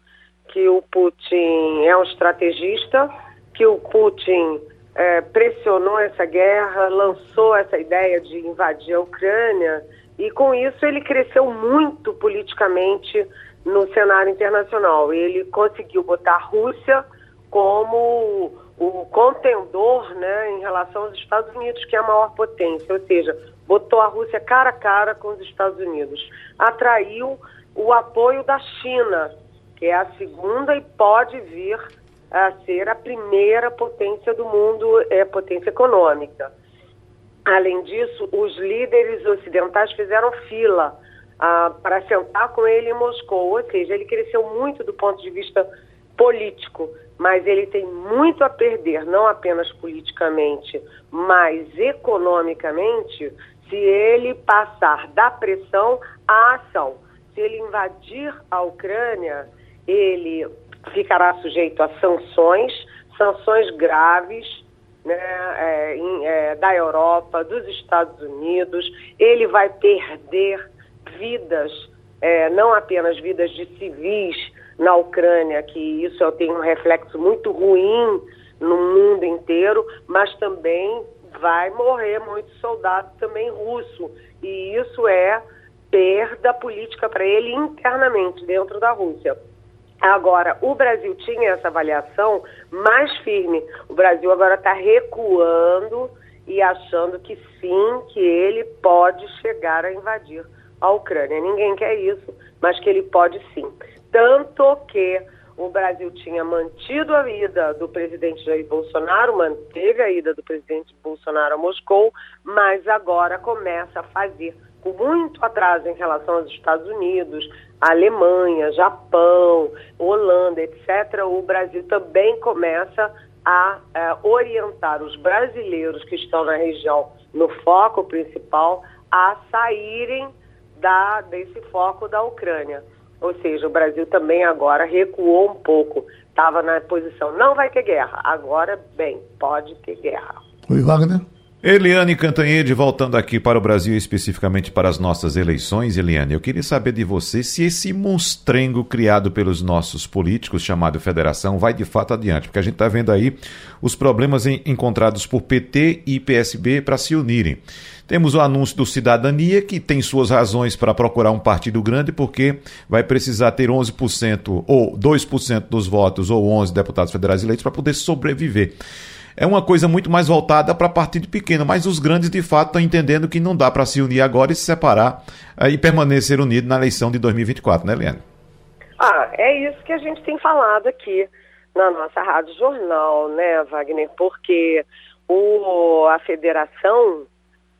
que o Putin é um estrategista, que o Putin é, pressionou essa guerra, lançou essa ideia de invadir a Ucrânia e com isso ele cresceu muito politicamente no cenário internacional. Ele conseguiu botar a Rússia como o contendor né, em relação aos Estados Unidos, que é a maior potência, ou seja, botou a Rússia cara a cara com os Estados Unidos. Atraiu o apoio da China, que é a segunda e pode vir a ser a primeira potência do mundo, é potência econômica. Além disso, os líderes ocidentais fizeram fila ah, para sentar com ele em Moscou, ou seja, ele cresceu muito do ponto de vista político, mas ele tem muito a perder, não apenas politicamente, mas economicamente, se ele passar da pressão à ação. Se ele invadir a Ucrânia, ele ficará sujeito a sanções, sanções graves né, é, em, é, da Europa, dos Estados Unidos. Ele vai perder vidas, é, não apenas vidas de civis na Ucrânia, que isso tem um reflexo muito ruim no mundo inteiro, mas também vai morrer muito soldado também russo. E isso é perda política para ele internamente dentro da Rússia. Agora, o Brasil tinha essa avaliação mais firme. O Brasil agora está recuando e achando que sim, que ele pode chegar a invadir a Ucrânia. Ninguém quer isso, mas que ele pode sim. Tanto que o Brasil tinha mantido a ida do presidente Jair Bolsonaro, manteve a ida do presidente Bolsonaro a Moscou, mas agora começa a fazer com muito atraso em relação aos Estados Unidos, Alemanha, Japão, Holanda, etc., o Brasil também começa a, a orientar os brasileiros que estão na região no foco principal a saírem da, desse foco da Ucrânia. Ou seja, o Brasil também agora recuou um pouco. Estava na posição, não vai ter guerra. Agora, bem, pode ter guerra. Oi, Wagner. Eliane Cantanhede, voltando aqui para o Brasil, especificamente para as nossas eleições, Eliane, eu queria saber de você se esse monstrengo criado pelos nossos políticos, chamado Federação, vai de fato adiante, porque a gente está vendo aí os problemas em, encontrados por PT e PSB para se unirem. Temos o anúncio do Cidadania, que tem suas razões para procurar um partido grande, porque vai precisar ter 11% ou 2% dos votos ou 11 deputados federais eleitos para poder sobreviver é uma coisa muito mais voltada para partido pequeno, mas os grandes de fato estão entendendo que não dá para se unir agora e se separar uh, e permanecer unido na eleição de 2024, né, Eliane? Ah, é isso que a gente tem falado aqui na nossa Rádio Jornal, né, Wagner? Porque o, a federação,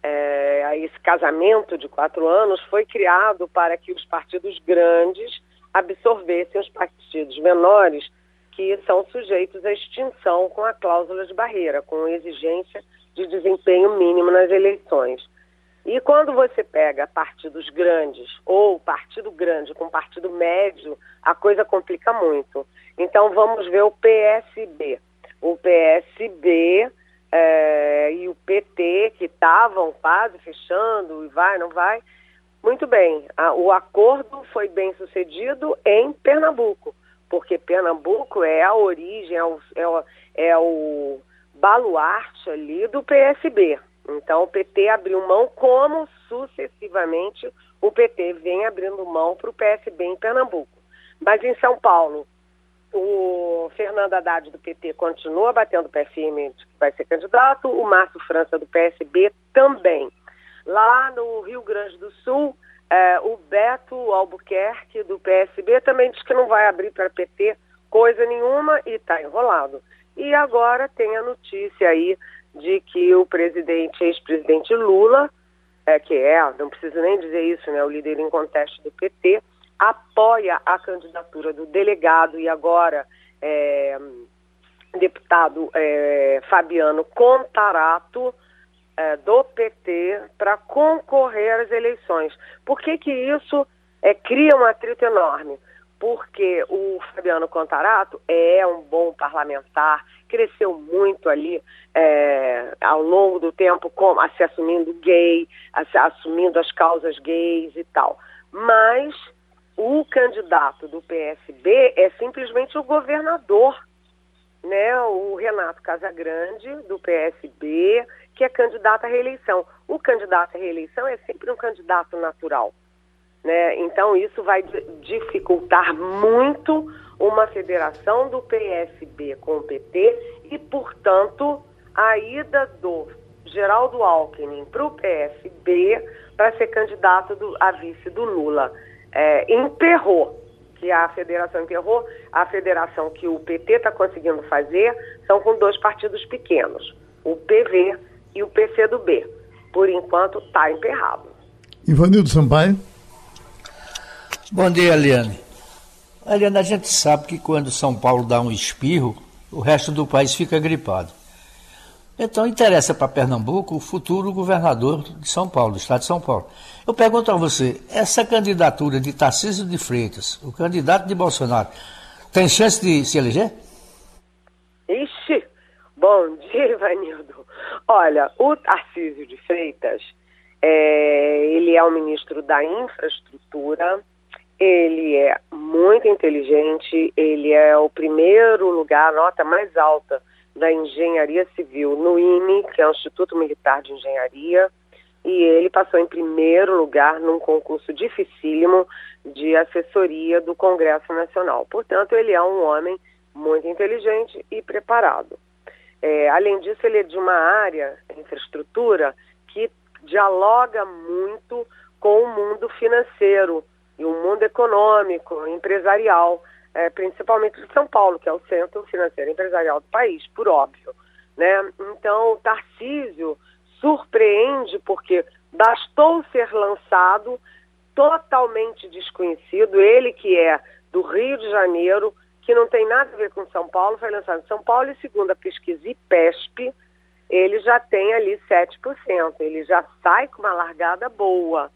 é, esse casamento de quatro anos, foi criado para que os partidos grandes absorvessem os partidos menores que são sujeitos à extinção com a cláusula de barreira, com exigência de desempenho mínimo nas eleições. E quando você pega partidos grandes ou partido grande com partido médio, a coisa complica muito. Então vamos ver o PSB. O PSB é, e o PT, que estavam quase fechando, e vai, não vai. Muito bem, a, o acordo foi bem sucedido em Pernambuco porque Pernambuco é a origem, é o, é o, é o baluarte ali do PSB. Então o PT abriu mão, como sucessivamente o PT vem abrindo mão para o PSB em Pernambuco. Mas em São Paulo, o Fernando Haddad do PT continua batendo pé firme de que vai ser candidato, o Márcio França do PSB também. Lá no Rio Grande do Sul, é, o Beto Albuquerque, do PSB, também diz que não vai abrir para PT coisa nenhuma e está enrolado. E agora tem a notícia aí de que o presidente, ex-presidente Lula, é, que é, não preciso nem dizer isso, né, o líder em conteste do PT, apoia a candidatura do delegado e agora é, deputado é, Fabiano Contarato, é, do PT para concorrer às eleições. Por que, que isso é, cria um atrito enorme? Porque o Fabiano Contarato é um bom parlamentar, cresceu muito ali é, ao longo do tempo, como, se assumindo gay, se assumindo as causas gays e tal. Mas o candidato do PSB é simplesmente o governador, né? O Renato Casagrande, do PSB, que é candidato à reeleição. O candidato à reeleição é sempre um candidato natural. Né? Então, isso vai dificultar muito uma federação do PSB com o PT e, portanto, a ida do Geraldo Alckmin para o PSB para ser candidato do, a vice do Lula. É, enterrou, que a federação enterrou, a federação que o PT está conseguindo fazer são com dois partidos pequenos, o PV e o PCdoB. Por enquanto, está emperrado. Ivanildo Sampaio. Bom dia, Eliane. Eliane, a gente sabe que quando São Paulo dá um espirro, o resto do país fica gripado. Então interessa para Pernambuco o futuro governador de São Paulo, do estado de São Paulo. Eu pergunto a você, essa candidatura de Tarcísio de Freitas, o candidato de Bolsonaro, tem chance de se eleger? Ixi, bom dia, Ivanildo. Olha, o Tarcísio de Freitas, é, ele é o ministro da Infraestrutura, ele é muito inteligente, ele é o primeiro lugar, a nota mais alta da engenharia civil no IME, que é o Instituto Militar de Engenharia, e ele passou em primeiro lugar num concurso dificílimo de assessoria do Congresso Nacional. Portanto, ele é um homem muito inteligente e preparado. É, além disso, ele é de uma área, infraestrutura, que dialoga muito com o mundo financeiro e o mundo econômico, empresarial, é, principalmente de São Paulo, que é o centro financeiro e empresarial do país, por óbvio. Né? Então, Tarcísio surpreende porque bastou ser lançado totalmente desconhecido, ele que é do Rio de Janeiro, que não tem nada a ver com São Paulo, foi lançado em São Paulo e segundo a pesquisa IPESP, ele já tem ali 7%, ele já sai com uma largada boa.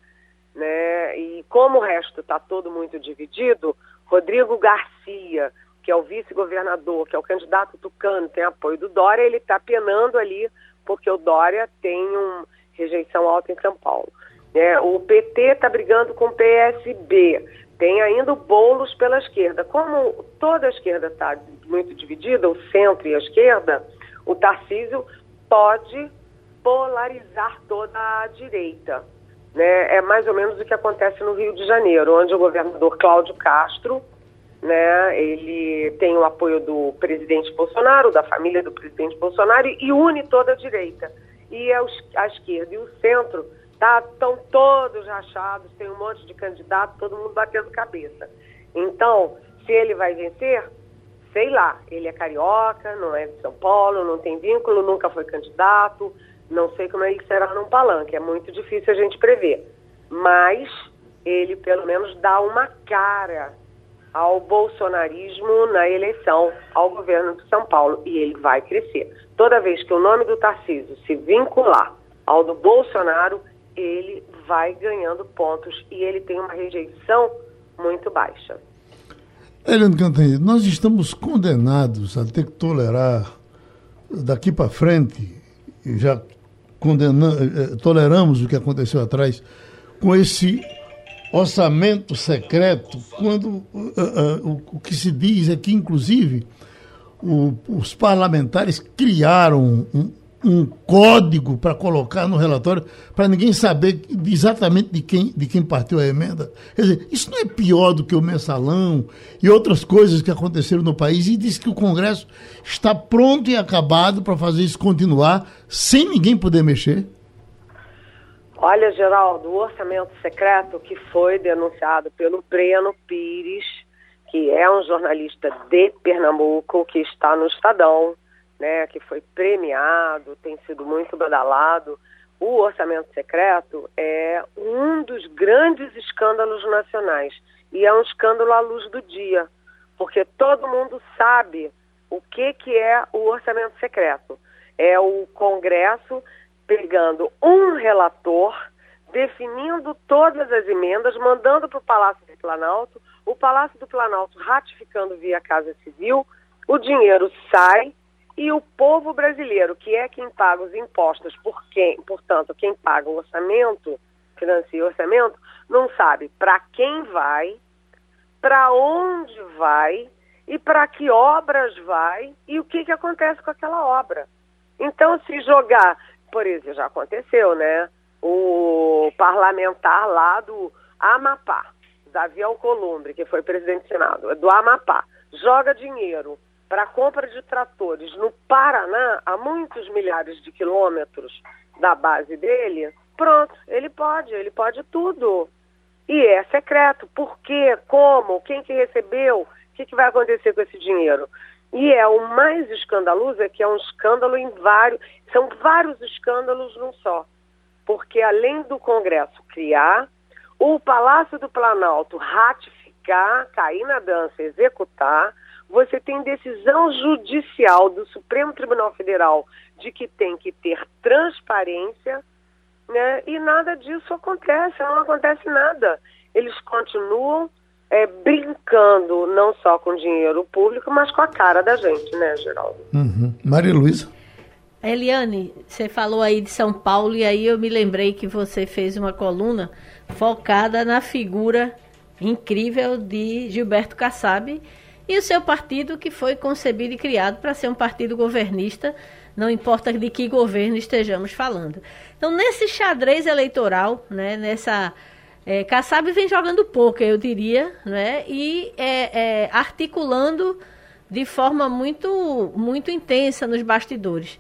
Né? E como o resto está todo muito dividido, Rodrigo Garcia, que é o vice-governador, que é o candidato tucano, tem apoio do Dória, ele está penando ali, porque o Dória tem uma rejeição alta em São Paulo. É, o PT está brigando com o PSB, tem ainda o Boulos pela esquerda. Como toda a esquerda está muito dividida, o centro e a esquerda, o Tarcísio pode polarizar toda a direita. Né? É mais ou menos o que acontece no Rio de Janeiro, onde o governador Cláudio Castro né? Ele tem o apoio do presidente Bolsonaro, da família do presidente Bolsonaro e une toda a direita. E a, a esquerda e o centro estão tá, todos rachados, tem um monte de candidato, todo mundo batendo cabeça. Então, se ele vai vencer, sei lá, ele é carioca, não é de São Paulo, não tem vínculo, nunca foi candidato, não sei como ele será num palanque, é muito difícil a gente prever. Mas ele pelo menos dá uma cara ao bolsonarismo na eleição ao governo de São Paulo e ele vai crescer. Toda vez que o nome do Tarcísio se vincular ao do Bolsonaro, ele vai ganhando pontos e ele tem uma rejeição muito baixa. Helena Cantanhede, nós estamos condenados a ter que tolerar daqui para frente, já condenamos, eh, toleramos o que aconteceu atrás, com esse orçamento secreto, quando uh, uh, o, que se diz é que, inclusive, o, os parlamentares criaram um, um código para colocar no relatório para ninguém saber exatamente de quem, de quem partiu a emenda. Quer dizer, isso não é pior do que o mensalão e outras coisas que aconteceram no país e diz que o Congresso está pronto e acabado para fazer isso continuar sem ninguém poder mexer. Olha, Geraldo, o orçamento secreto que foi denunciado pelo Breno Pires, que é um jornalista de Pernambuco, que está no Estadão, né, que foi premiado, tem sido muito badalado. O orçamento secreto é um dos grandes escândalos nacionais e é um escândalo à luz do dia, porque todo mundo sabe o que, que é o orçamento secreto. É o Congresso pegando um relator, definindo todas as emendas, mandando para o Palácio do Planalto, o Palácio do Planalto ratificando via Casa Civil, o dinheiro sai e o povo brasileiro, que é quem paga os impostos, por quem, portanto, quem paga o orçamento, financia o orçamento, não sabe para quem vai, para onde vai e para que obras vai e o que, que acontece com aquela obra. Então, se jogar por isso, já aconteceu, né? O parlamentar lá do Amapá, Davi Alcolumbre, que foi presidente do Senado, do Amapá, joga dinheiro para compra de tratores no Paraná, a muitos milhares de quilômetros da base dele, pronto, ele pode, ele pode tudo. E é secreto. Por quê? Como? Quem que recebeu? O que, que vai acontecer com esse dinheiro? E é o mais escandaloso é que é um escândalo em vários, são vários escândalos num só. Porque além do Congresso criar, o Palácio do Planalto ratificar, cair na dança, executar, você tem decisão judicial do Supremo Tribunal Federal de que tem que ter transparência, né? E nada disso acontece, não acontece nada. Eles continuam é, brincando não só com dinheiro público, mas com a cara da gente, né, Geraldo? Uhum. Maria Luísa? Eliane, você falou aí de São Paulo e aí eu me lembrei que você fez uma coluna focada na figura incrível de Gilberto Kassab e o seu partido que foi concebido e criado para ser um partido governista, não importa de que governo estejamos falando. Então, nesse xadrez eleitoral, né, nessa é, Kassab vem jogando pouco, eu diria, né? E é, é, articulando de forma muito, muito intensa nos bastidores.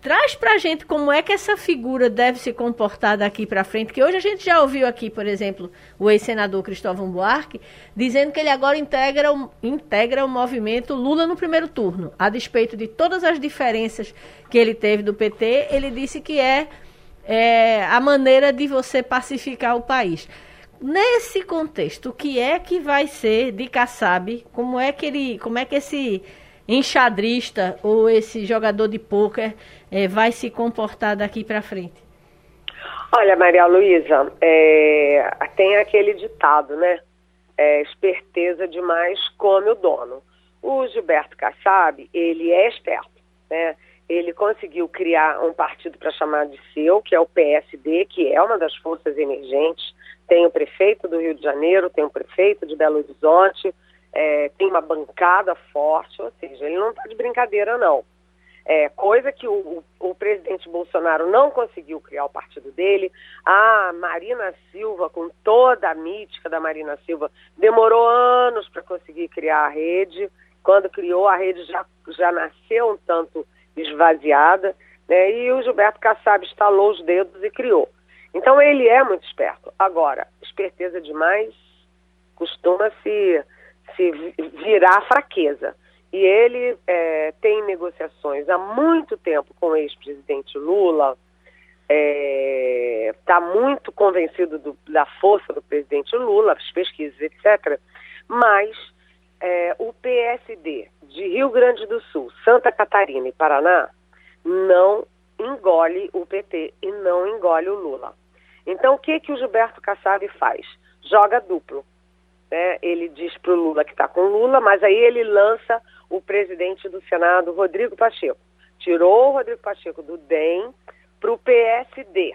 Traz pra gente como é que essa figura deve se comportar daqui para frente, que hoje a gente já ouviu aqui, por exemplo, o ex-senador Cristóvão Buarque, dizendo que ele agora integra o, integra o movimento Lula no primeiro turno. A despeito de todas as diferenças que ele teve do PT, ele disse que é, é a maneira de você pacificar o país. Nesse contexto, o que é que vai ser de Kassab? Como é que ele, como é que esse enxadrista ou esse jogador de pôquer é, vai se comportar daqui para frente? Olha, Maria Luísa, é, tem aquele ditado, né? É, esperteza demais come o dono. O Gilberto Kassab, ele é esperto, né? Ele conseguiu criar um partido para chamar de seu, que é o PSD, que é uma das forças emergentes. Tem o prefeito do Rio de Janeiro, tem o prefeito de Belo Horizonte, é, tem uma bancada forte, ou seja, ele não está de brincadeira, não. É, coisa que o, o, o, presidente Bolsonaro não conseguiu criar o partido dele. A Marina Silva, com toda a mítica da Marina Silva, demorou anos para conseguir criar a rede. Quando criou, a rede já, já nasceu um tanto esvaziada. Né? E o Gilberto Kassab estalou os dedos e criou. Então ele é muito esperto. Agora, esperteza demais costuma se se virar fraqueza. E ele é, tem negociações há muito tempo com o ex-presidente Lula, está é, tá muito convencido do, da força do presidente Lula, as pesquisas, etc. Mas é, o PSD de Rio Grande do Sul, Santa Catarina e Paraná não engole o PT e não engole o Lula. Então, o que, que o Gilberto Kassab faz? Joga duplo. Né? Ele diz para o Lula que está com Lula, mas aí ele lança o presidente do Senado, Rodrigo Pacheco. Tirou o Rodrigo Pacheco do DEM para o PSD.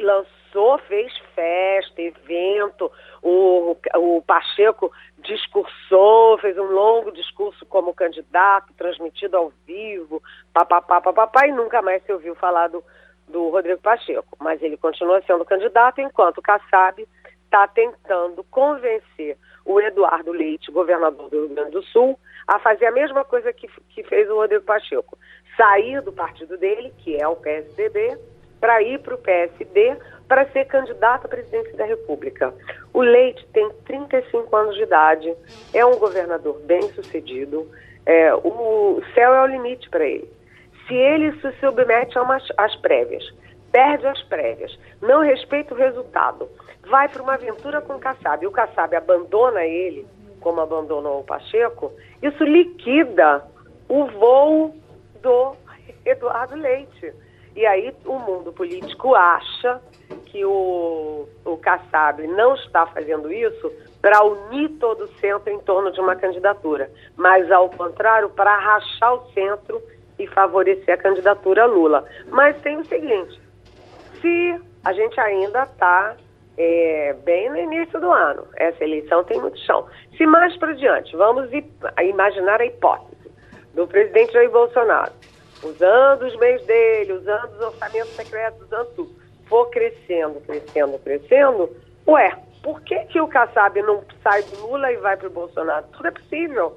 Lançou, fez festa, evento, o, o Pacheco discursou, fez um longo discurso como candidato, transmitido ao vivo, papapá, papapá, e nunca mais se ouviu falar do, do Rodrigo Pacheco. Mas ele continua sendo candidato, enquanto o Kassab está tentando convencer o Eduardo Leite, governador do Rio Grande do Sul, a fazer a mesma coisa que, que fez o Rodrigo Pacheco. Sair do partido dele, que é o PSDB, para ir para o PSD para ser candidato à presidência da República. O Leite tem 35 anos de idade, é um governador bem sucedido, é, o céu é o limite para ele. Se ele se submete a umas, às prévias, perde as prévias, não respeita o resultado, vai para uma aventura com o Kassab e o Kassab abandona ele, como abandonou o Pacheco, isso liquida o voo do Eduardo Leite. E aí o mundo político acha que o, o Kassab não está fazendo isso para unir todo o centro em torno de uma candidatura, mas ao contrário, para rachar o centro e favorecer a candidatura Lula. Mas tem o seguinte, se a gente ainda está é, bem no início do ano, essa eleição tem muito chão. Se mais para diante, vamos imaginar a hipótese do presidente Jair Bolsonaro, usando os meios dele, usando os orçamentos secretos, usando tudo, for crescendo, crescendo, crescendo, ué, por que, que o Kassab não sai do Lula e vai para o Bolsonaro? Tudo é possível.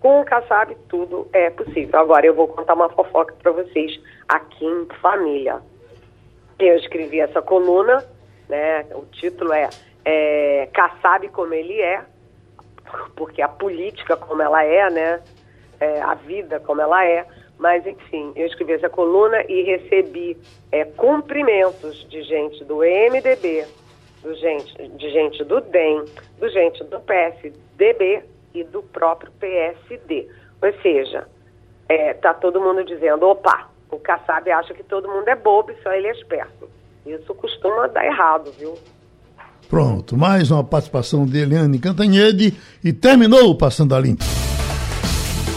Com o Kassab, tudo é possível. Agora, eu vou contar uma fofoca para vocês aqui em família. Eu escrevi essa coluna, né? O título é, é Kassab como ele é, porque a política como ela é, né? É, a vida como ela é. Mas, enfim, eu escrevi essa coluna e recebi é, cumprimentos de gente do MDB, do gente, de gente do DEM, do gente do PSDB e do próprio PSD. Ou seja, é, tá todo mundo dizendo, opa, o Kassab acha que todo mundo é bobo e só ele é esperto. Isso costuma dar errado, viu? Pronto, mais uma participação de Eliane Cantanhede e terminou o Passando a Limpo.